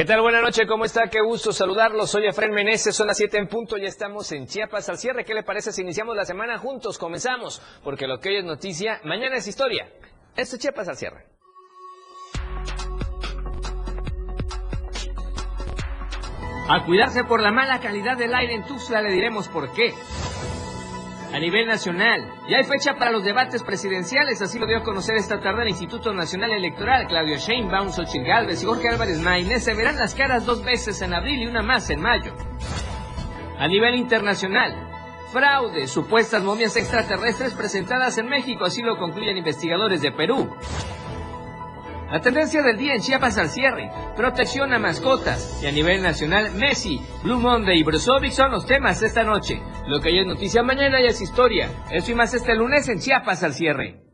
¿Qué tal? Buenas noches, ¿cómo está? Qué gusto saludarlos. Soy Efraín Meneses, son las 7 en punto, ya estamos en Chiapas al cierre. ¿Qué le parece si iniciamos la semana juntos? Comenzamos, porque lo que hoy es noticia, mañana es historia. Esto es Chiapas al cierre. A cuidarse por la mala calidad del aire en Tuxtla le diremos por qué. A nivel nacional, ya hay fecha para los debates presidenciales, así lo dio a conocer esta tarde el Instituto Nacional Electoral. Claudio Sheinbaum, Xochitl Gálvez y Jorge Álvarez Maínez se verán las caras dos veces en abril y una más en mayo. A nivel internacional, fraude, supuestas momias extraterrestres presentadas en México, así lo concluyen investigadores de Perú. La tendencia del día en Chiapas al cierre, protección a mascotas y a nivel nacional Messi, Blue Monday y Brusovic son los temas esta noche. Lo que hoy es noticia mañana ya es historia. Eso y más este lunes en Chiapas al cierre.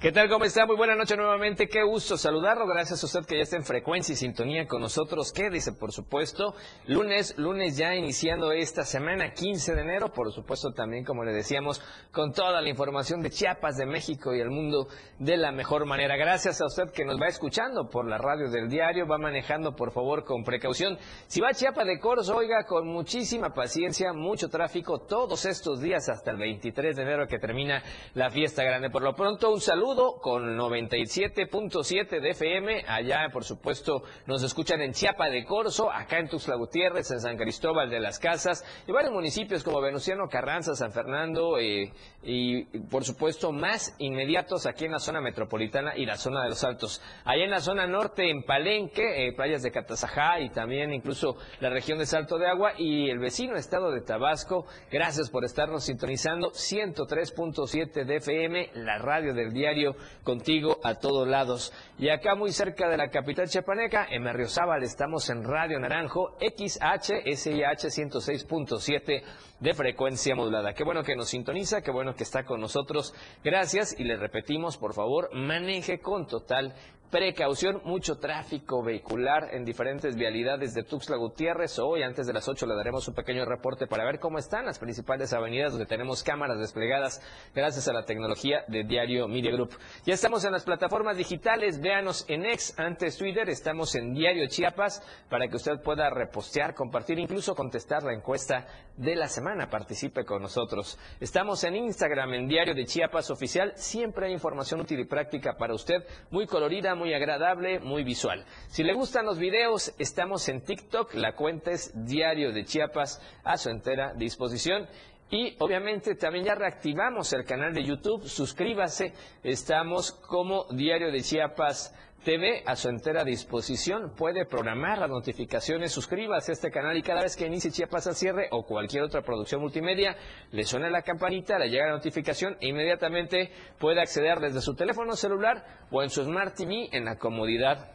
¿Qué tal? ¿Cómo está? Muy buena noche nuevamente. Qué gusto saludarlo. Gracias a usted que ya está en frecuencia y sintonía con nosotros. Quédese, por supuesto. Lunes, lunes ya iniciando esta semana, 15 de enero. Por supuesto, también, como le decíamos, con toda la información de Chiapas, de México y el mundo de la mejor manera. Gracias a usted que nos va escuchando por la radio del diario. Va manejando, por favor, con precaución. Si va a Chiapas de Corso, oiga, con muchísima paciencia, mucho tráfico todos estos días hasta el 23 de enero que termina la fiesta grande. Por lo pronto, un saludo con 97.7 de FM. Allá, por supuesto, nos escuchan en Chiapa de Corzo, acá en Tuxtla Gutiérrez, en San Cristóbal de las Casas y varios municipios como Venustiano Carranza, San Fernando eh, y, por supuesto, más inmediatos aquí en la zona metropolitana y la zona de los Altos. Allá en la zona norte, en Palenque, eh, playas de Catazajá y también incluso la región de Salto de Agua y el vecino estado de Tabasco. Gracias por estarnos sintonizando 103.7 de FM, la radio del diario contigo a todos lados. Y acá muy cerca de la capital chiapaneca, en Merriozábal, estamos en Radio Naranjo, XH, SIH 106.7 de frecuencia modulada. Qué bueno que nos sintoniza, qué bueno que está con nosotros. Gracias y le repetimos, por favor, maneje con total Precaución, mucho tráfico vehicular en diferentes vialidades de Tuxtla Gutiérrez. Hoy, antes de las 8, le daremos un pequeño reporte para ver cómo están las principales avenidas donde tenemos cámaras desplegadas gracias a la tecnología de Diario Media Group. Ya estamos en las plataformas digitales, véanos en X, antes Twitter, estamos en Diario Chiapas para que usted pueda repostear, compartir, incluso contestar la encuesta de la semana. Participe con nosotros. Estamos en Instagram, en Diario de Chiapas Oficial. Siempre hay información útil y práctica para usted, muy colorida, muy agradable, muy visual. Si le gustan los videos, estamos en TikTok, la cuenta es Diario de Chiapas a su entera disposición. Y obviamente también ya reactivamos el canal de YouTube, suscríbase, estamos como Diario de Chiapas TV a su entera disposición. Puede programar las notificaciones, suscríbase a este canal y cada vez que inicie Chiapas al cierre o cualquier otra producción multimedia, le suena la campanita, le llega la notificación e inmediatamente puede acceder desde su teléfono celular o en su Smart TV en la comodidad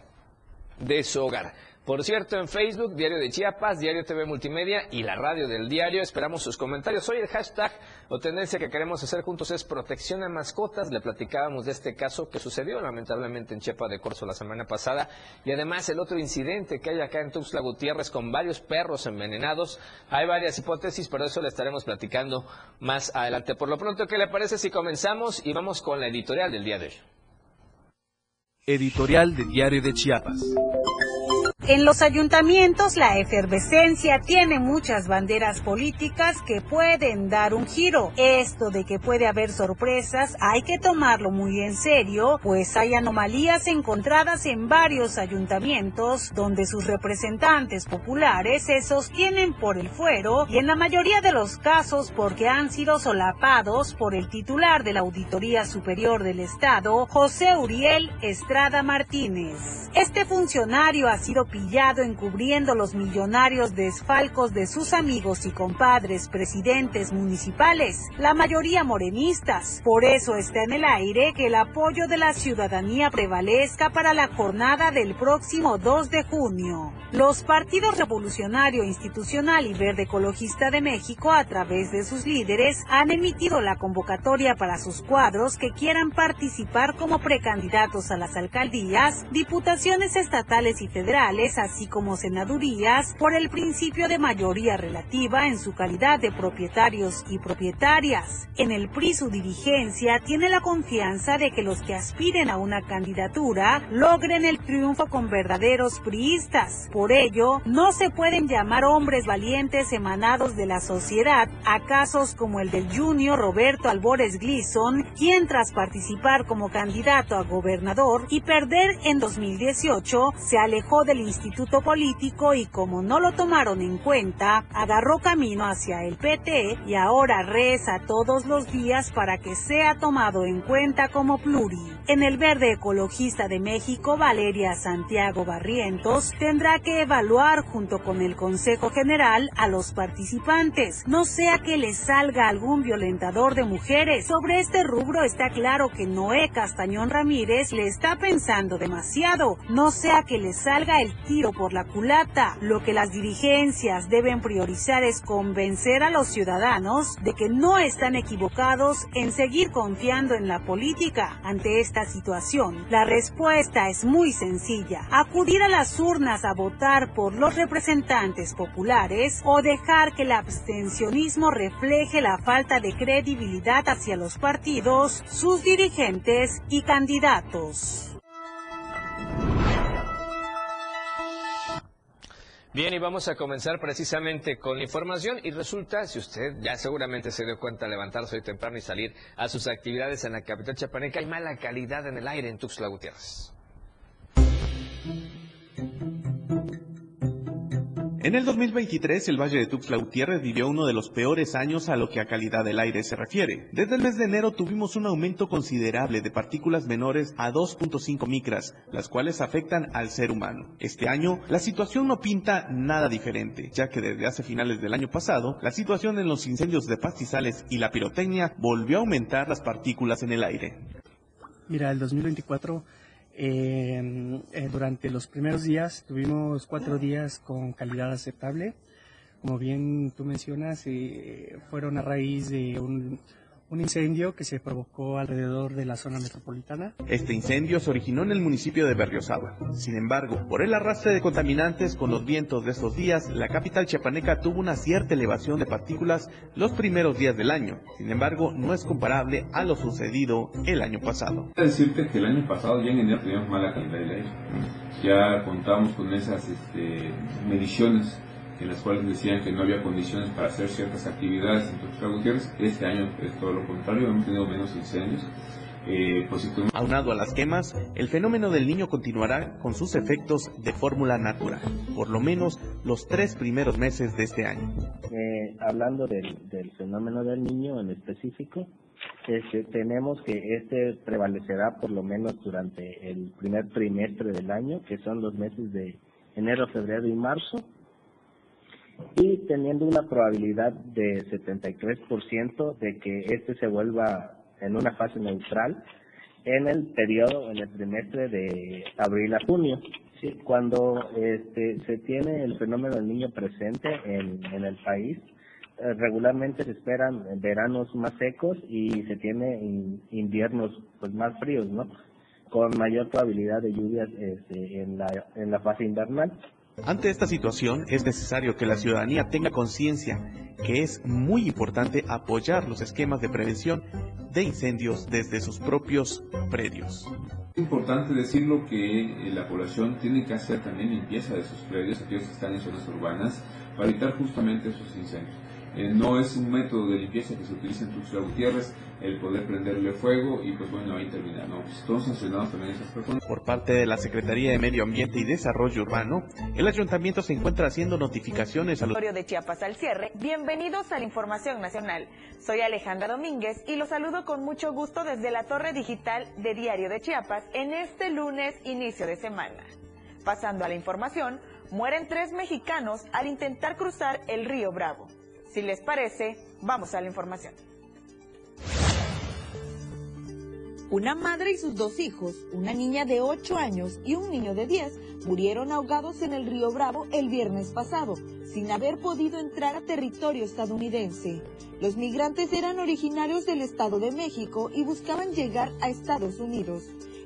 de su hogar. Por cierto, en Facebook, Diario de Chiapas, Diario TV Multimedia y la radio del diario. Esperamos sus comentarios. Hoy el hashtag o tendencia que queremos hacer juntos es protección a mascotas. Le platicábamos de este caso que sucedió lamentablemente en Chiapas de Corzo la semana pasada. Y además el otro incidente que hay acá en Tuxtla Gutiérrez con varios perros envenenados. Hay varias hipótesis, pero eso le estaremos platicando más adelante. Por lo pronto, ¿qué le parece si comenzamos y vamos con la editorial del día de hoy? Editorial de Diario de Chiapas. En los ayuntamientos la efervescencia tiene muchas banderas políticas que pueden dar un giro. Esto de que puede haber sorpresas hay que tomarlo muy en serio, pues hay anomalías encontradas en varios ayuntamientos donde sus representantes populares se sostienen por el fuero y en la mayoría de los casos porque han sido solapados por el titular de la Auditoría Superior del Estado, José Uriel Estrada Martínez. Este funcionario ha sido pillado encubriendo los millonarios desfalcos de sus amigos y compadres presidentes municipales, la mayoría morenistas. Por eso está en el aire que el apoyo de la ciudadanía prevalezca para la jornada del próximo 2 de junio. Los partidos Revolucionario Institucional y Verde Ecologista de México, a través de sus líderes, han emitido la convocatoria para sus cuadros que quieran participar como precandidatos a las alcaldías, diputaciones estatales y federales así como senadurías, por el principio de mayoría relativa en su calidad de propietarios y propietarias. En el PRI su dirigencia tiene la confianza de que los que aspiren a una candidatura logren el triunfo con verdaderos priistas. Por ello, no se pueden llamar hombres valientes emanados de la sociedad a casos como el del junior Roberto Albores Gleason, quien tras participar como candidato a gobernador y perder en 2018, se alejó del instituto político y como no lo tomaron en cuenta, agarró camino hacia el PT y ahora reza todos los días para que sea tomado en cuenta como pluri. En el Verde Ecologista de México, Valeria Santiago Barrientos tendrá que evaluar junto con el Consejo General a los participantes, no sea que les salga algún violentador de mujeres. Sobre este rubro está claro que Noé Castañón Ramírez le está pensando demasiado, no sea que le salga el tiro por la culata. Lo que las dirigencias deben priorizar es convencer a los ciudadanos de que no están equivocados en seguir confiando en la política ante esta situación. La respuesta es muy sencilla, acudir a las urnas a votar por los representantes populares o dejar que el abstencionismo refleje la falta de credibilidad hacia los partidos, sus dirigentes y candidatos. Bien, y vamos a comenzar precisamente con la información y resulta, si usted ya seguramente se dio cuenta levantarse hoy temprano y salir a sus actividades en la capital chapaneca, hay mala calidad en el aire en Tuxtla Gutiérrez. En el 2023, el Valle de Tuxtla Gutiérrez vivió uno de los peores años a lo que a calidad del aire se refiere. Desde el mes de enero tuvimos un aumento considerable de partículas menores a 2.5 micras, las cuales afectan al ser humano. Este año, la situación no pinta nada diferente, ya que desde hace finales del año pasado, la situación en los incendios de pastizales y la pirotecnia volvió a aumentar las partículas en el aire. Mira, el 2024 eh, durante los primeros días tuvimos cuatro días con calidad aceptable. Como bien tú mencionas, eh, fueron a raíz de un, un incendio que se provocó alrededor de la zona metropolitana. Este incendio se originó en el municipio de Berriozábal. Sin embargo, por el arrastre de contaminantes con los vientos de estos días, la capital chiapaneca tuvo una cierta elevación de partículas los primeros días del año. Sin embargo, no es comparable a lo sucedido el año pasado. Quiero decirte que el año pasado ya en enero teníamos mala calidad del aire. Ya contamos con esas este, mediciones en las cuales decían que no había condiciones para hacer ciertas actividades en Tuxtla Gutiérrez. Este año es todo lo contrario, hemos tenido menos incendios. Eh, pues, si tú- Aunado a las quemas, el fenómeno del niño continuará con sus efectos de fórmula natural, por lo menos los tres primeros meses de este año. Eh, hablando del, del fenómeno del niño en específico, este, tenemos que este prevalecerá por lo menos durante el primer trimestre del año, que son los meses de enero, febrero y marzo, y teniendo una probabilidad de 73% de que este se vuelva en una fase neutral en el periodo, en el trimestre de abril a junio. Cuando este, se tiene el fenómeno del niño presente en, en el país, eh, regularmente se esperan veranos más secos y se tiene in- inviernos pues más fríos, ¿no? Con mayor probabilidad de lluvias este, en, la, en la fase invernal. Ante esta situación, es necesario que la ciudadanía tenga conciencia que es muy importante apoyar los esquemas de prevención de incendios desde sus propios predios. Es importante decirlo que eh, la población tiene que hacer también limpieza de sus predios, aquellos que están en zonas urbanas, para evitar justamente esos incendios. Eh, no es un método de limpieza que se utiliza en Tuxtla Gutiérrez el poder prenderle fuego y pues bueno, ahí terminar, ¿no? Pues, Están sancionados también esas personas. Por parte de la Secretaría de Medio Ambiente y Desarrollo Urbano, el ayuntamiento se encuentra haciendo notificaciones a los Territorio de Chiapas al cierre. Bienvenidos a la Información Nacional. Soy Alejandra Domínguez y los saludo con mucho gusto desde la torre digital de Diario de Chiapas en este lunes inicio de semana. Pasando a la información, mueren tres mexicanos al intentar cruzar el río Bravo. Si les parece, vamos a la información. Una madre y sus dos hijos, una niña de 8 años y un niño de 10, murieron ahogados en el río Bravo el viernes pasado, sin haber podido entrar a territorio estadounidense. Los migrantes eran originarios del Estado de México y buscaban llegar a Estados Unidos.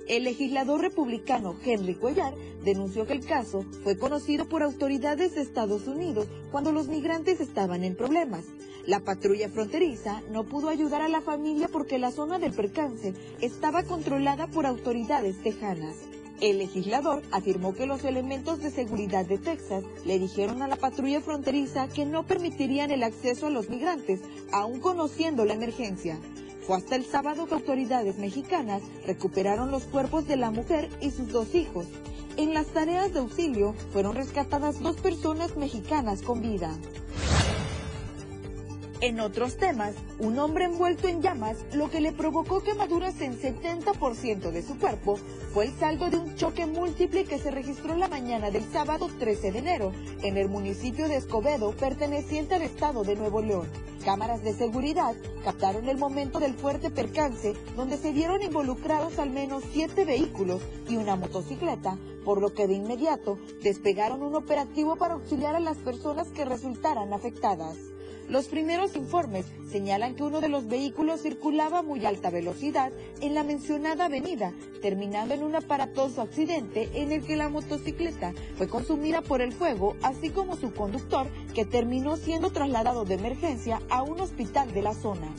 El legislador republicano Henry Cuellar denunció que el caso fue conocido por autoridades de Estados Unidos cuando los migrantes estaban en problemas. La patrulla fronteriza no pudo ayudar a la familia porque la zona del percance estaba controlada por autoridades tejanas. El legislador afirmó que los elementos de seguridad de Texas le dijeron a la patrulla fronteriza que no permitirían el acceso a los migrantes, aún conociendo la emergencia. Hasta el sábado que autoridades mexicanas recuperaron los cuerpos de la mujer y sus dos hijos. En las tareas de auxilio fueron rescatadas dos personas mexicanas con vida. En otros temas, un hombre envuelto en llamas, lo que le provocó quemaduras en 70% de su cuerpo, fue el saldo de un choque múltiple que se registró la mañana del sábado 13 de enero en el municipio de Escobedo, perteneciente al estado de Nuevo León. Cámaras de seguridad captaron el momento del fuerte percance, donde se vieron involucrados al menos siete vehículos y una motocicleta, por lo que de inmediato despegaron un operativo para auxiliar a las personas que resultaran afectadas. Los primeros informes señalan que uno de los vehículos circulaba a muy alta velocidad en la mencionada avenida, terminando en un aparatoso accidente en el que la motocicleta fue consumida por el fuego, así como su conductor, que terminó siendo trasladado de emergencia a un hospital de la zona.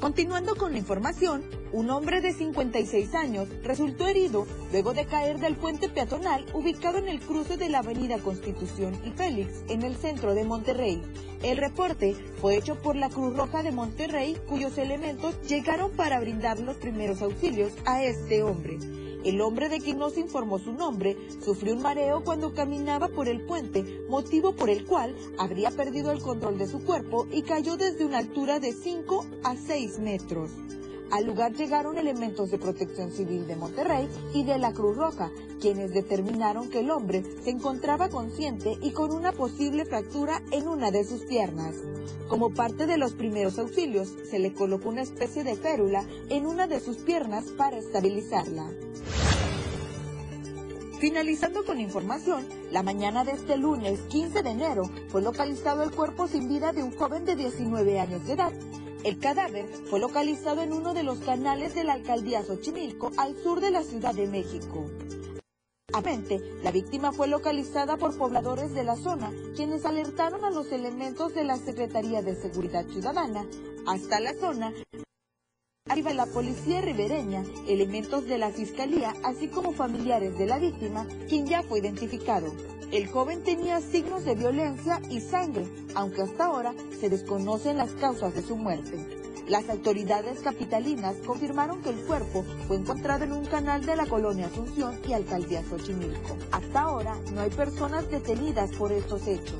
Continuando con la información, un hombre de 56 años resultó herido luego de caer del puente peatonal ubicado en el cruce de la avenida Constitución y Félix, en el centro de Monterrey. El reporte fue hecho por la Cruz Roja de Monterrey, cuyos elementos llegaron para brindar los primeros auxilios a este hombre. El hombre de quien no se informó su nombre sufrió un mareo cuando caminaba por el puente, motivo por el cual habría perdido el control de su cuerpo y cayó desde una altura de 5 a 6 metros. Al lugar llegaron elementos de protección civil de Monterrey y de la Cruz Roja, quienes determinaron que el hombre se encontraba consciente y con una posible fractura en una de sus piernas. Como parte de los primeros auxilios, se le colocó una especie de férula en una de sus piernas para estabilizarla. Finalizando con información, la mañana de este lunes 15 de enero fue localizado el cuerpo sin vida de un joven de 19 años de edad. El cadáver fue localizado en uno de los canales de la alcaldía Xochimilco al sur de la Ciudad de México. Mente, la víctima fue localizada por pobladores de la zona, quienes alertaron a los elementos de la Secretaría de Seguridad Ciudadana hasta la zona Arriba la policía ribereña, elementos de la fiscalía, así como familiares de la víctima, quien ya fue identificado. El joven tenía signos de violencia y sangre, aunque hasta ahora se desconocen las causas de su muerte. Las autoridades capitalinas confirmaron que el cuerpo fue encontrado en un canal de la colonia Asunción y alcaldía Xochimilco. Hasta ahora no hay personas detenidas por estos hechos.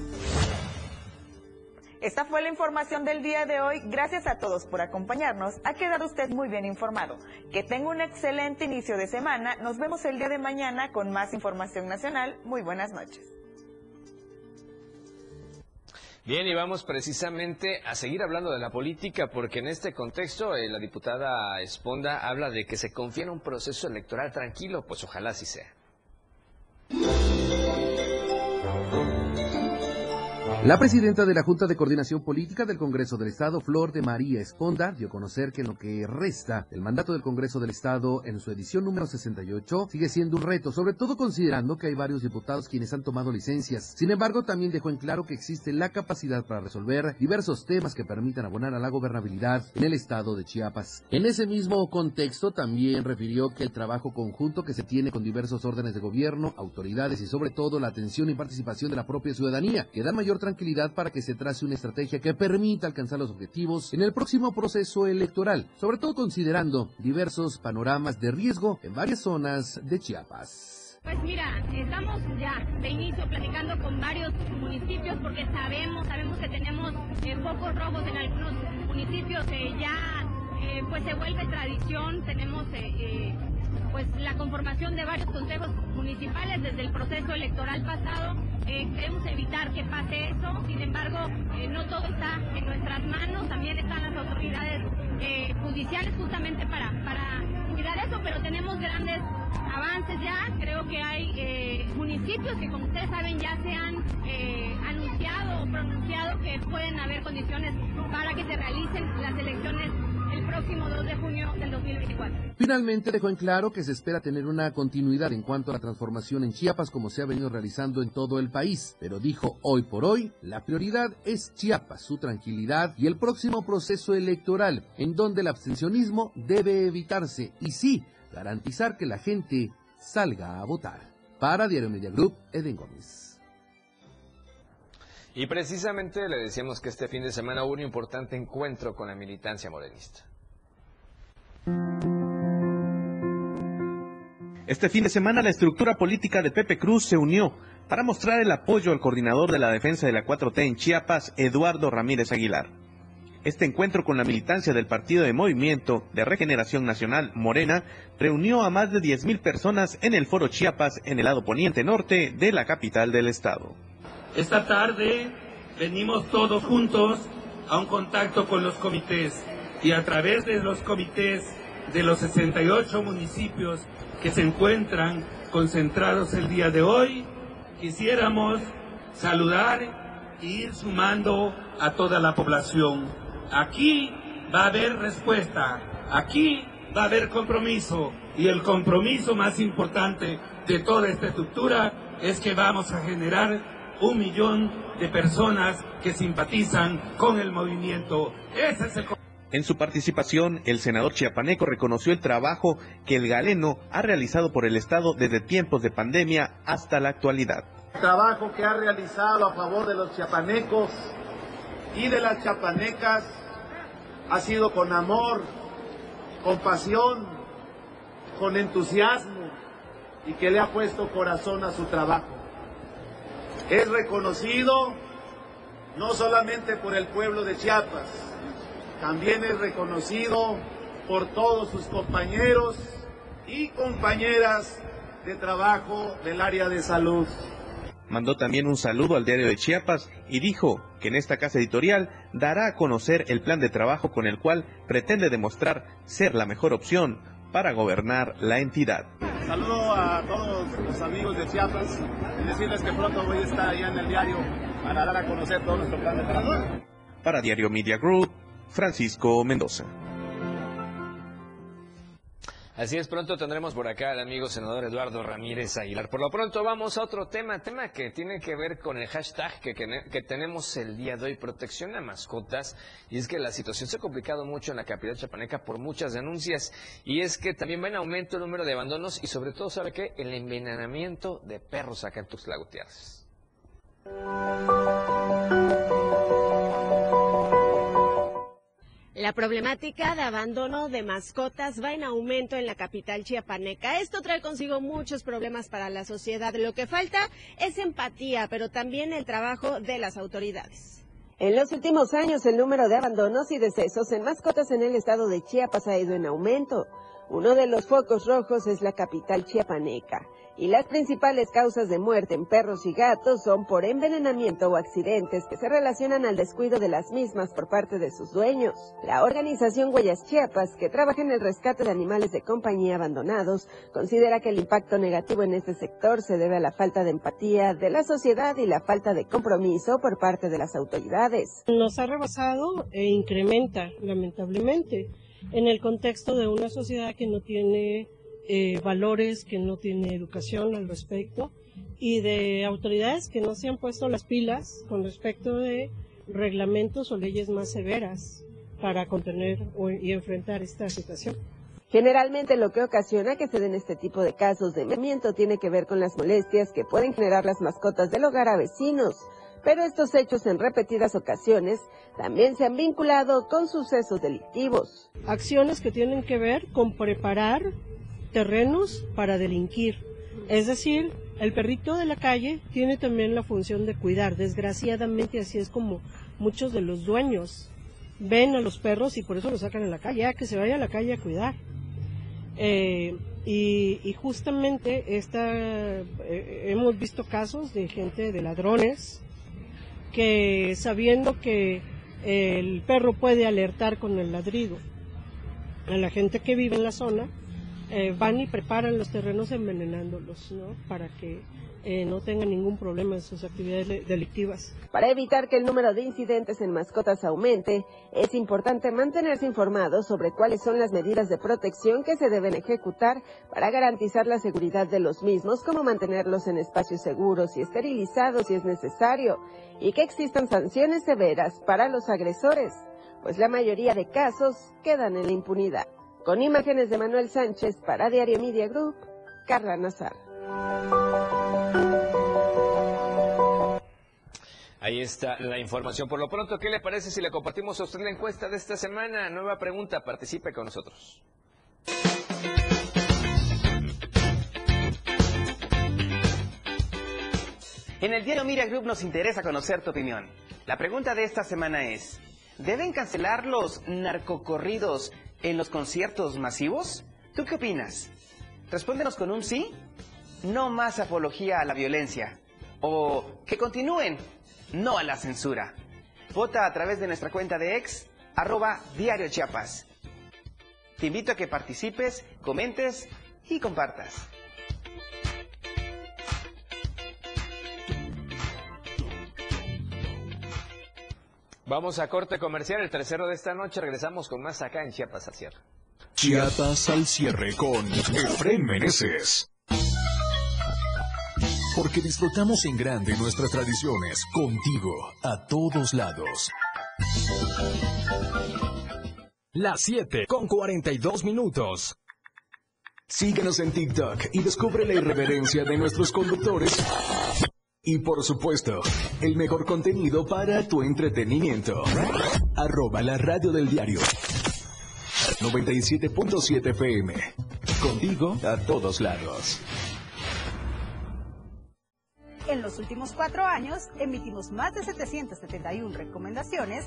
Esta fue la información del día de hoy. Gracias a todos por acompañarnos. Ha quedado usted muy bien informado. Que tenga un excelente inicio de semana. Nos vemos el día de mañana con más información nacional. Muy buenas noches. Bien, y vamos precisamente a seguir hablando de la política, porque en este contexto eh, la diputada Esponda habla de que se confía en un proceso electoral tranquilo, pues ojalá así sea. La presidenta de la Junta de Coordinación Política del Congreso del Estado, Flor de María Esponda, dio a conocer que en lo que resta del mandato del Congreso del Estado en su edición número 68 sigue siendo un reto, sobre todo considerando que hay varios diputados quienes han tomado licencias. Sin embargo, también dejó en claro que existe la capacidad para resolver diversos temas que permitan abonar a la gobernabilidad en el Estado de Chiapas. En ese mismo contexto, también refirió que el trabajo conjunto que se tiene con diversos órdenes de gobierno, autoridades y sobre todo la atención y participación de la propia ciudadanía, que da mayor tranquilidad tranquilidad para que se trace una estrategia que permita alcanzar los objetivos en el próximo proceso electoral, sobre todo considerando diversos panoramas de riesgo en varias zonas de Chiapas. Pues mira, estamos ya de inicio platicando con varios municipios porque sabemos, sabemos que tenemos eh, pocos robos en algunos municipios, eh, ya eh, pues se vuelve tradición, tenemos pues la conformación de varios consejos municipales desde el proceso electoral pasado. Eh, queremos evitar que pase eso, sin embargo, eh, no todo está en nuestras manos, también están las autoridades eh, judiciales justamente para, para cuidar eso, pero tenemos grandes avances ya, creo que hay municipios que como ustedes saben ya se han anunciado o pronunciado que pueden haber condiciones para que se realicen las elecciones el próximo 2 de junio del 2024. Finalmente dejó en claro que se espera tener una continuidad en cuanto a la transformación en Chiapas como se ha venido realizando en todo el país, pero dijo hoy por hoy la prioridad es Chiapas, su tranquilidad y el próximo proceso electoral en donde el abstencionismo debe evitarse y sí garantizar que la gente salga a votar. Para Diario Media Group, Eden Gómez. Y precisamente le decíamos que este fin de semana hubo un importante encuentro con la militancia morenista. Este fin de semana la estructura política de Pepe Cruz se unió para mostrar el apoyo al coordinador de la defensa de la 4T en Chiapas, Eduardo Ramírez Aguilar. Este encuentro con la militancia del Partido de Movimiento de Regeneración Nacional, Morena, reunió a más de 10.000 personas en el Foro Chiapas en el lado poniente norte de la capital del estado. Esta tarde venimos todos juntos a un contacto con los comités y a través de los comités de los 68 municipios que se encuentran concentrados el día de hoy, quisiéramos saludar e ir sumando a toda la población. Aquí va a haber respuesta, aquí va a haber compromiso y el compromiso más importante de toda esta estructura es que vamos a generar un millón de personas que simpatizan con el movimiento. Ese es el en su participación, el senador chiapaneco reconoció el trabajo que el galeno ha realizado por el Estado desde tiempos de pandemia hasta la actualidad. El trabajo que ha realizado a favor de los chiapanecos y de las chiapanecas ha sido con amor, con pasión, con entusiasmo y que le ha puesto corazón a su trabajo. Es reconocido no solamente por el pueblo de Chiapas, también es reconocido por todos sus compañeros y compañeras de trabajo del área de salud. Mandó también un saludo al diario de Chiapas y dijo que en esta casa editorial dará a conocer el plan de trabajo con el cual pretende demostrar ser la mejor opción para gobernar la entidad. Saludo a todos los amigos de Chiapas y decirles que pronto voy a estar allá en el diario para dar a conocer todo nuestro plan de trabajo. Para Diario Media Group, Francisco Mendoza. Así es, pronto tendremos por acá al amigo senador Eduardo Ramírez Aguilar. Por lo pronto vamos a otro tema, tema que tiene que ver con el hashtag que, que, tenemos el día de hoy, protección a mascotas. Y es que la situación se ha complicado mucho en la capital chapaneca por muchas denuncias. Y es que también va en aumento el número de abandonos y sobre todo, ¿sabe qué? El envenenamiento de perros acá en Tuxtla. Problemática de abandono de mascotas va en aumento en la capital chiapaneca. Esto trae consigo muchos problemas para la sociedad. Lo que falta es empatía, pero también el trabajo de las autoridades. En los últimos años, el número de abandonos y decesos en mascotas en el estado de Chiapas ha ido en aumento. Uno de los focos rojos es la capital chiapaneca y las principales causas de muerte en perros y gatos son por envenenamiento o accidentes que se relacionan al descuido de las mismas por parte de sus dueños. La organización Huellas Chiapas, que trabaja en el rescate de animales de compañía abandonados, considera que el impacto negativo en este sector se debe a la falta de empatía de la sociedad y la falta de compromiso por parte de las autoridades. Nos ha rebasado e incrementa, lamentablemente, en el contexto de una sociedad que no tiene eh, valores, que no tiene educación al respecto y de autoridades que no se han puesto las pilas con respecto de reglamentos o leyes más severas para contener y enfrentar esta situación. Generalmente lo que ocasiona que se den este tipo de casos de envenenamiento tiene que ver con las molestias que pueden generar las mascotas del hogar a vecinos, pero estos hechos en repetidas ocasiones también se han vinculado con sucesos delictivos. Acciones que tienen que ver con preparar terrenos para delinquir. Es decir, el perrito de la calle tiene también la función de cuidar. Desgraciadamente así es como muchos de los dueños ven a los perros y por eso los sacan a la calle, a que se vaya a la calle a cuidar. Eh, y, justamente esta, eh, hemos visto casos de gente, de ladrones, que sabiendo que el perro puede alertar con el ladrido a la gente que vive en la zona, eh, van y preparan los terrenos envenenándolos, ¿no? Para que eh, no tengan ningún problema en sus actividades delictivas. Para evitar que el número de incidentes en mascotas aumente, es importante mantenerse informados sobre cuáles son las medidas de protección que se deben ejecutar para garantizar la seguridad de los mismos, como mantenerlos en espacios seguros y esterilizados si es necesario, y que existan sanciones severas para los agresores, pues la mayoría de casos quedan en la impunidad. Con imágenes de Manuel Sánchez para Diario Media Group, Carla Nazar. Ahí está la información. Por lo pronto, ¿qué le parece si le compartimos a usted la encuesta de esta semana? Nueva pregunta, participe con nosotros. En el diario Media Group nos interesa conocer tu opinión. La pregunta de esta semana es, ¿deben cancelar los narcocorridos en los conciertos masivos? ¿Tú qué opinas? Respóndenos con un sí, no más apología a la violencia, o que continúen, no a la censura. Vota a través de nuestra cuenta de ex, arroba diario Chiapas. Te invito a que participes, comentes y compartas. Vamos a corte comercial, el tercero de esta noche. Regresamos con más acá en Chiapas al cierre. Chiapas al cierre con Efren Meneses. Porque disfrutamos en grande nuestras tradiciones, contigo, a todos lados. Las 7 con 42 minutos. Síguenos en TikTok y descubre la irreverencia de nuestros conductores. Y por supuesto, el mejor contenido para tu entretenimiento. Arroba la radio del diario. 97.7 FM. Contigo a todos lados. En los últimos cuatro años emitimos más de 771 recomendaciones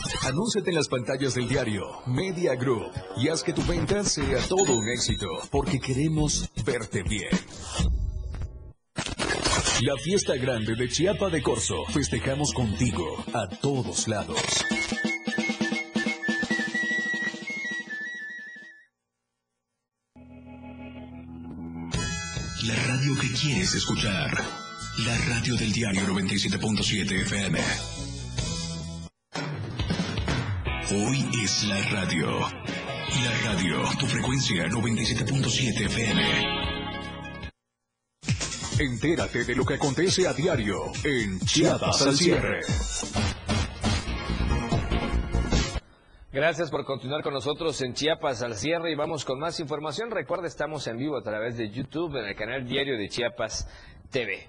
Anúnciate en las pantallas del diario Media Group y haz que tu venta sea todo un éxito, porque queremos verte bien. La fiesta grande de Chiapa de Corzo. Festejamos contigo a todos lados. La radio que quieres escuchar. La radio del diario 97.7 FM. Hoy es la radio. La radio, tu frecuencia 97.7 FM. Entérate de lo que acontece a diario en Chiapas al cierre. Gracias por continuar con nosotros en Chiapas al cierre y vamos con más información. Recuerda, estamos en vivo a través de YouTube en el canal diario de Chiapas TV.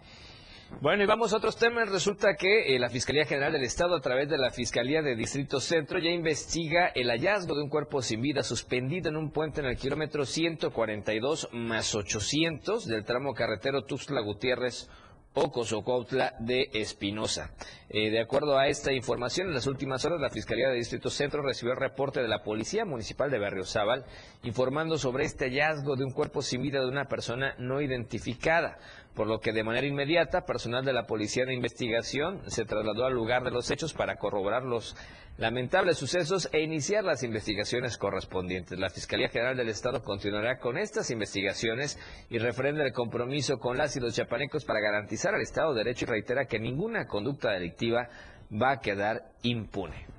Bueno, y vamos a otros temas. Resulta que eh, la Fiscalía General del Estado, a través de la Fiscalía de Distrito Centro, ya investiga el hallazgo de un cuerpo sin vida suspendido en un puente en el kilómetro 142 más 800 del tramo carretero Tuxtla Gutiérrez o Cozocautla de Espinosa. Eh, de acuerdo a esta información, en las últimas horas la Fiscalía de Distrito Centro recibió el reporte de la Policía Municipal de Berriozábal informando sobre este hallazgo de un cuerpo sin vida de una persona no identificada, por lo que de manera inmediata personal de la Policía de Investigación se trasladó al lugar de los hechos para corroborar los lamentables sucesos e iniciar las investigaciones correspondientes. La Fiscalía General del Estado continuará con estas investigaciones y refrenda el compromiso con las y los chapanecos para garantizar el Estado de Derecho y reitera que ninguna conducta delictiva va a quedar impune.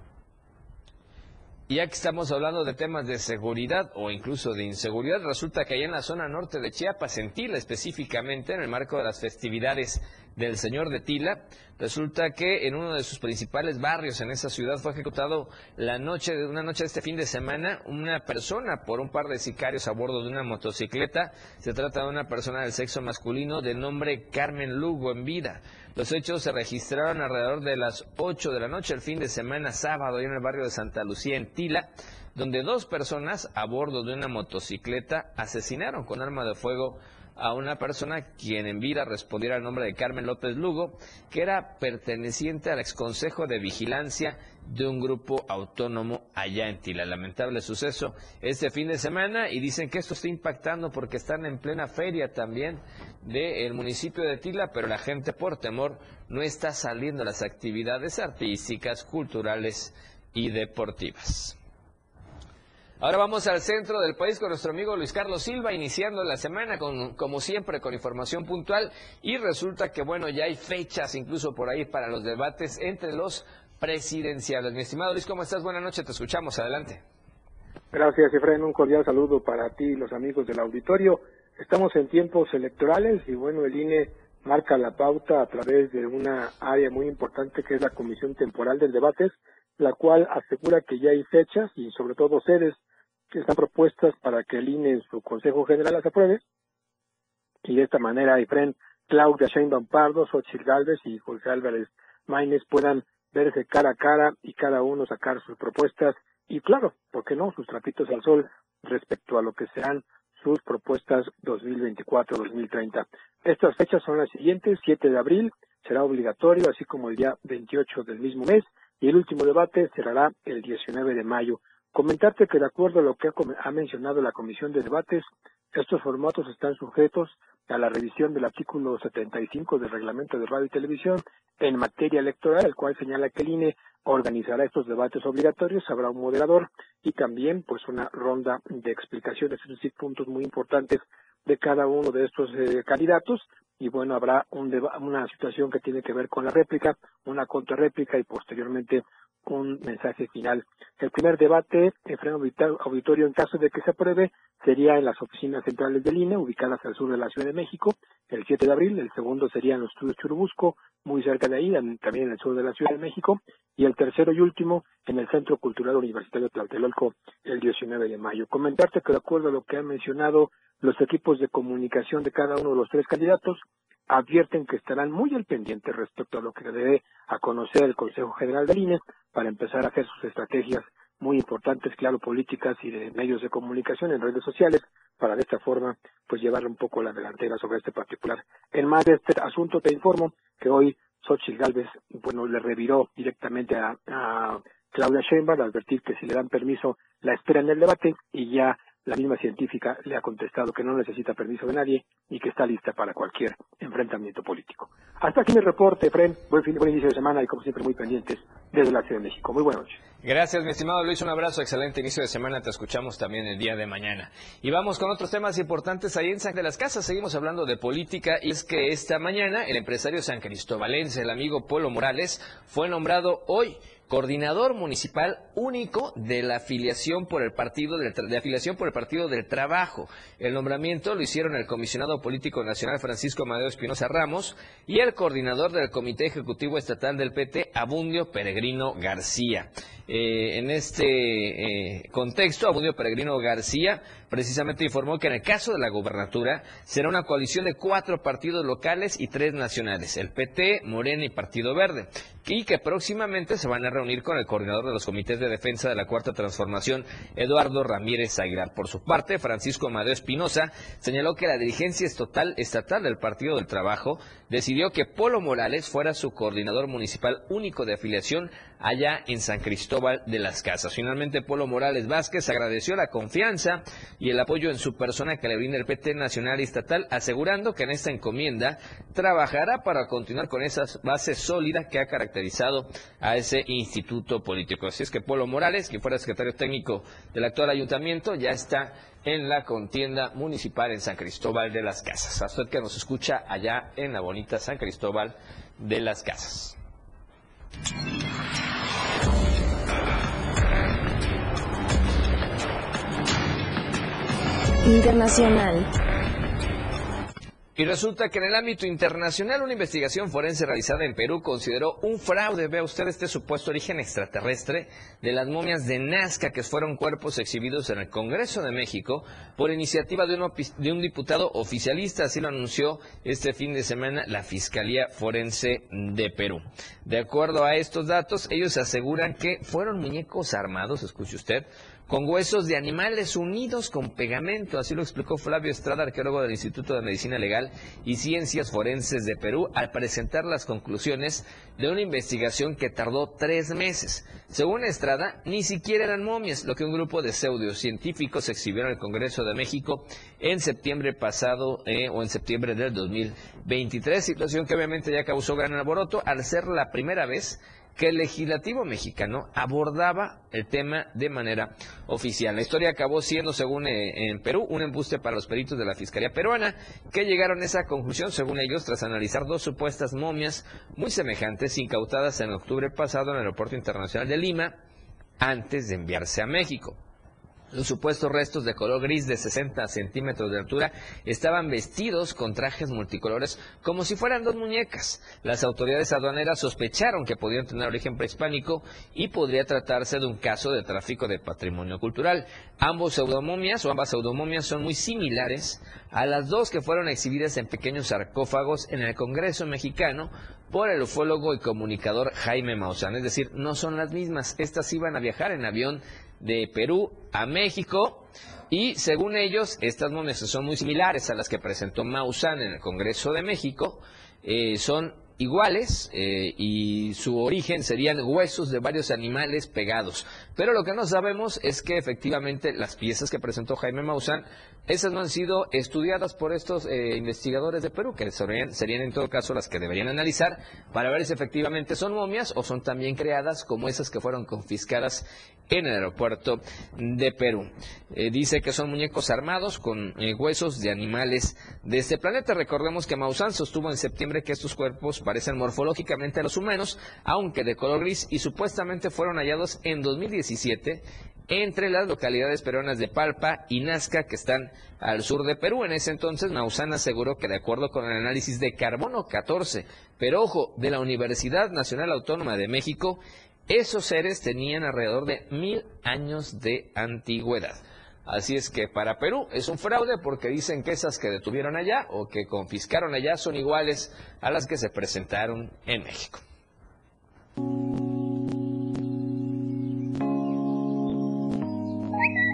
Ya que estamos hablando de temas de seguridad o incluso de inseguridad, resulta que allá en la zona norte de Chiapas, en Tila específicamente, en el marco de las festividades del señor de Tila, resulta que en uno de sus principales barrios en esa ciudad fue ejecutado la noche de una noche de este fin de semana una persona por un par de sicarios a bordo de una motocicleta. Se trata de una persona del sexo masculino de nombre Carmen Lugo en vida. Los hechos se registraron alrededor de las 8 de la noche el fin de semana sábado en el barrio de Santa Lucía en Tila, donde dos personas a bordo de una motocicleta asesinaron con arma de fuego a una persona quien en vida respondiera al nombre de Carmen López Lugo, que era perteneciente al exconsejo de vigilancia de un grupo autónomo allá en Tila. Lamentable suceso este fin de semana y dicen que esto está impactando porque están en plena feria también del municipio de Tila, pero la gente por temor no está saliendo a las actividades artísticas, culturales y deportivas. Ahora vamos al centro del país con nuestro amigo Luis Carlos Silva, iniciando la semana con, como siempre con información puntual y resulta que bueno, ya hay fechas incluso por ahí para los debates entre los presidenciales. Mi estimado Luis, ¿cómo estás? Buenas noches, te escuchamos, adelante. Gracias, Efraín, un cordial saludo para ti y los amigos del auditorio. Estamos en tiempos electorales y bueno, el INE marca la pauta a través de una área muy importante que es la Comisión Temporal del Debates, la cual asegura que ya hay fechas y sobre todo sedes que están propuestas para que el INE en su Consejo General las apruebe. Y de esta manera, Efren, Claudia Sheinbaum Pardo, Xochitl Galvez y José Álvarez Maínez puedan verse cara a cara y cada uno sacar sus propuestas y claro, ¿por qué no? Sus trapitos al sol respecto a lo que serán sus propuestas 2024-2030. Estas fechas son las siguientes, 7 de abril será obligatorio, así como el día 28 del mismo mes, y el último debate será el 19 de mayo. Comentarte que de acuerdo a lo que ha mencionado la Comisión de Debates, estos formatos están sujetos a la revisión del artículo 75 del Reglamento de Radio y Televisión en materia electoral, el cual señala que el INE organizará estos debates obligatorios, habrá un moderador y también pues una ronda de explicaciones, es decir, puntos muy importantes de cada uno de estos eh, candidatos. Y bueno, habrá un una situación que tiene que ver con la réplica, una contrarréplica y posteriormente un mensaje final. El primer debate en freno auditorio, en caso de que se apruebe, sería en las oficinas centrales del INE, ubicadas al sur de la Ciudad de México, el 7 de abril. El segundo sería en los estudios Churubusco, muy cerca de ahí, también en el sur de la Ciudad de México. Y el tercero y último, en el Centro Cultural Universitario Tlatelolco, el 19 de mayo. Comentarte que de acuerdo a lo que han mencionado los equipos de comunicación de cada uno de los tres candidatos, advierten que estarán muy al pendiente respecto a lo que debe a conocer el Consejo General del INE para empezar a hacer sus estrategias muy importantes, claro, políticas y de medios de comunicación en redes sociales, para de esta forma, pues llevar un poco la delantera sobre este particular. En más de este asunto, te informo que hoy Xochitl Galvez, bueno, le reviró directamente a, a Claudia Sheinbaum al advertir que si le dan permiso la espera en el debate y ya la misma científica le ha contestado que no necesita permiso de nadie y que está lista para cualquier enfrentamiento político. Hasta aquí mi reporte, Fren. Buen, fin, buen inicio de semana y como siempre muy pendientes desde la Ciudad de México. Muy buenas noches. Gracias, mi estimado Luis. Un abrazo, excelente inicio de semana. Te escuchamos también el día de mañana. Y vamos con otros temas importantes ahí en San de las Casas. Seguimos hablando de política y es que esta mañana el empresario san cristobalense, el amigo Polo Morales, fue nombrado hoy coordinador municipal único de la afiliación por el partido del, de afiliación por el partido del trabajo. El nombramiento lo hicieron el comisionado político nacional Francisco Amadeo Espinosa Ramos y el coordinador del comité ejecutivo estatal del PT Abundio Peregrino García. Eh, en este eh, contexto, Abundio Peregrino García precisamente informó que en el caso de la gobernatura será una coalición de cuatro partidos locales y tres nacionales, el PT, Morena y Partido Verde. y que próximamente se van a reunir con el coordinador de los comités de defensa de la Cuarta Transformación, Eduardo Ramírez Aguilar. Por su parte, Francisco Amadeo Espinosa señaló que la dirigencia estatal, estatal del Partido del Trabajo decidió que Polo Morales fuera su coordinador municipal único de afiliación allá en San Cristóbal de las Casas. Finalmente, Polo Morales Vázquez agradeció la confianza y el apoyo en su persona que le brinda el PT nacional y estatal, asegurando que en esta encomienda trabajará para continuar con esa base sólida que ha caracterizado a ese instituto político. Así es que Polo Morales, que fuera secretario técnico del actual ayuntamiento, ya está en la contienda municipal en San Cristóbal de las Casas. A usted que nos escucha allá en la bonita San Cristóbal de las Casas. Internacional. Y resulta que en el ámbito internacional una investigación forense realizada en Perú consideró un fraude, vea usted este supuesto origen extraterrestre de las momias de Nazca que fueron cuerpos exhibidos en el Congreso de México por iniciativa de un, de un diputado oficialista, así lo anunció este fin de semana la Fiscalía Forense de Perú. De acuerdo a estos datos, ellos aseguran que fueron muñecos armados, escuche usted, con huesos de animales unidos con pegamento. Así lo explicó Flavio Estrada, arqueólogo del Instituto de Medicina Legal y Ciencias Forenses de Perú, al presentar las conclusiones de una investigación que tardó tres meses. Según Estrada, ni siquiera eran momias, lo que un grupo de pseudocientíficos exhibió en el Congreso de México en septiembre pasado eh, o en septiembre del 2023, situación que obviamente ya causó gran alboroto al ser la primera vez que el legislativo mexicano abordaba el tema de manera oficial. La historia acabó siendo, según eh, en Perú, un embuste para los peritos de la Fiscalía peruana, que llegaron a esa conclusión, según ellos, tras analizar dos supuestas momias muy semejantes incautadas en octubre pasado en el Aeropuerto Internacional de Lima, antes de enviarse a México. Los supuestos restos de color gris de 60 centímetros de altura estaban vestidos con trajes multicolores como si fueran dos muñecas. Las autoridades aduaneras sospecharon que podían tener origen prehispánico y podría tratarse de un caso de tráfico de patrimonio cultural. Ambos pseudomomias o ambas pseudomomias son muy similares a las dos que fueron exhibidas en pequeños sarcófagos en el Congreso mexicano por el ufólogo y comunicador Jaime Maussan. Es decir, no son las mismas. Estas iban a viajar en avión de Perú a México y según ellos estas momias son muy similares a las que presentó Maussan en el Congreso de México, eh, son iguales eh, y su origen serían huesos de varios animales pegados. Pero lo que no sabemos es que efectivamente las piezas que presentó Jaime Maussan, esas no han sido estudiadas por estos eh, investigadores de Perú, que serían, en todo caso las que deberían analizar para ver si efectivamente son momias o son también creadas como esas que fueron confiscadas en el aeropuerto de Perú. Eh, dice que son muñecos armados con huesos de animales de este planeta. Recordemos que Maussan sostuvo en septiembre que estos cuerpos parecen morfológicamente a los humanos, aunque de color gris, y supuestamente fueron hallados en 2017 entre las localidades peruanas de Palpa y Nazca, que están al sur de Perú. En ese entonces, Maussan aseguró que de acuerdo con el análisis de carbono 14, pero ojo, de la Universidad Nacional Autónoma de México, esos seres tenían alrededor de mil años de antigüedad. Así es que para Perú es un fraude porque dicen que esas que detuvieron allá o que confiscaron allá son iguales a las que se presentaron en México.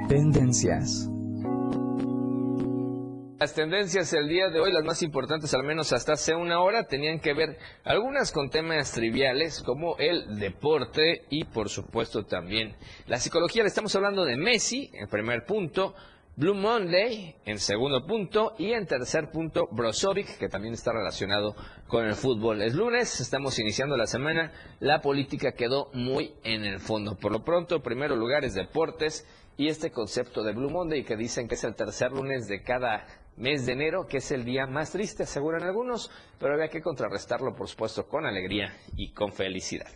Tendencias. Las tendencias del día de hoy, las más importantes, al menos hasta hace una hora, tenían que ver algunas con temas triviales como el deporte y por supuesto también la psicología. Le estamos hablando de Messi en primer punto, Blue Monday en segundo punto y en tercer punto Brozovic, que también está relacionado con el fútbol. Es lunes, estamos iniciando la semana, la política quedó muy en el fondo. Por lo pronto, primero lugar es deportes y este concepto de Blue Monday que dicen que es el tercer lunes de cada mes de enero, que es el día más triste, aseguran algunos, pero había que contrarrestarlo, por supuesto, con alegría y con felicidad.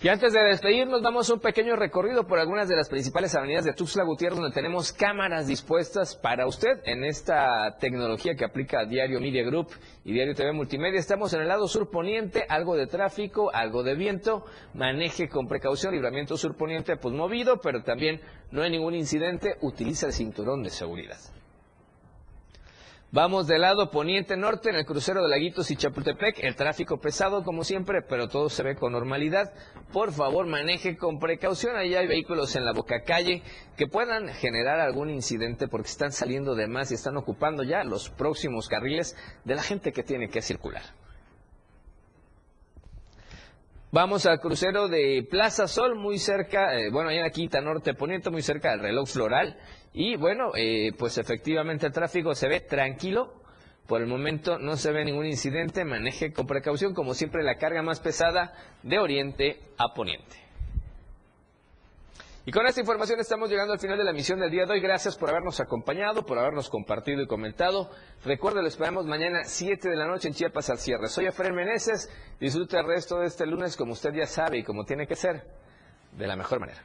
Y antes de despedirnos, damos un pequeño recorrido por algunas de las principales avenidas de Tuxtla Gutiérrez, donde tenemos cámaras dispuestas para usted en esta tecnología que aplica Diario Media Group y Diario TV Multimedia. Estamos en el lado sur poniente, algo de tráfico, algo de viento, maneje con precaución, libramiento sur poniente, pues movido, pero también no hay ningún incidente, utiliza el cinturón de seguridad. Vamos del lado poniente-norte en el crucero de Laguitos y Chapultepec. El tráfico pesado como siempre, pero todo se ve con normalidad. Por favor, maneje con precaución. Ahí hay vehículos en la boca calle que puedan generar algún incidente porque están saliendo de más y están ocupando ya los próximos carriles de la gente que tiene que circular. Vamos al crucero de Plaza Sol, muy cerca, eh, bueno, ahí en la Quinta Norte Poniente, muy cerca del reloj floral. Y bueno, eh, pues efectivamente el tráfico se ve tranquilo. Por el momento no se ve ningún incidente. Maneje con precaución, como siempre, la carga más pesada de oriente a poniente. Y con esta información estamos llegando al final de la emisión del día de hoy. Gracias por habernos acompañado, por habernos compartido y comentado. Recuerden, lo esperamos mañana 7 de la noche en Chiapas al cierre. Soy Efraín Meneses. Disfrute el resto de este lunes como usted ya sabe y como tiene que ser, de la mejor manera.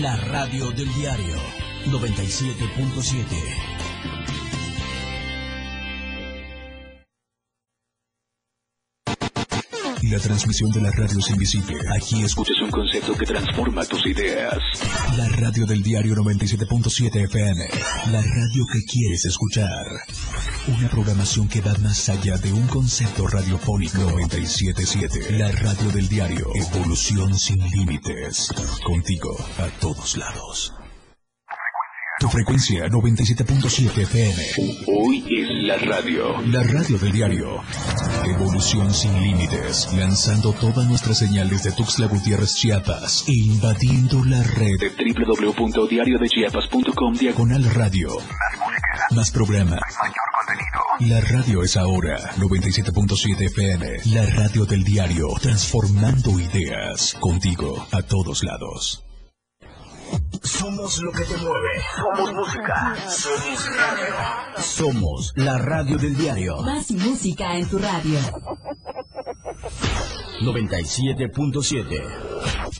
La radio del diario 97.7. La transmisión de la radio es invisible. Aquí escuchas un concepto que transforma tus ideas. La radio del diario 97.7 FM. La radio que quieres escuchar. Una programación que va más allá de un concepto radiofónico. 97.7. La radio del diario. Evolución sin límites. Contigo a todos lados. Tu frecuencia 97.7 FM. Hoy es la radio. La radio del diario. Evolución sin límites. Lanzando todas nuestras señales de Tuxtla Gutiérrez Chiapas. E invadiendo la red de www.diariodechiapas.com diagonal radio. Más programa. La radio es ahora 97.7 FM. La radio del diario. Transformando ideas. Contigo a todos lados. Somos lo que te mueve. Somos música. Somos radio. Somos la radio del diario. Más música en tu radio. 97.7.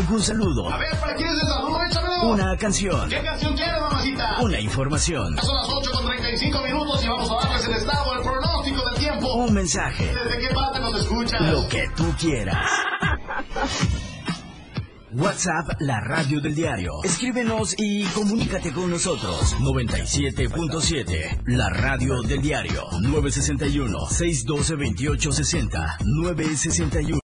¿Algún saludo? A ver, ¿para quién es el saludo? Échamelo. Una canción. ¿Qué canción quiere, mamacita? Una información. Son las 8 con 35 minutos y vamos a darles el estado, el pronóstico del tiempo. Un mensaje. ¿Desde qué parte nos escuchas? Lo que tú quieras. WhatsApp, la radio del diario. Escríbenos y comunícate con nosotros. 97.7, la radio del diario. 961-612-2860. 961.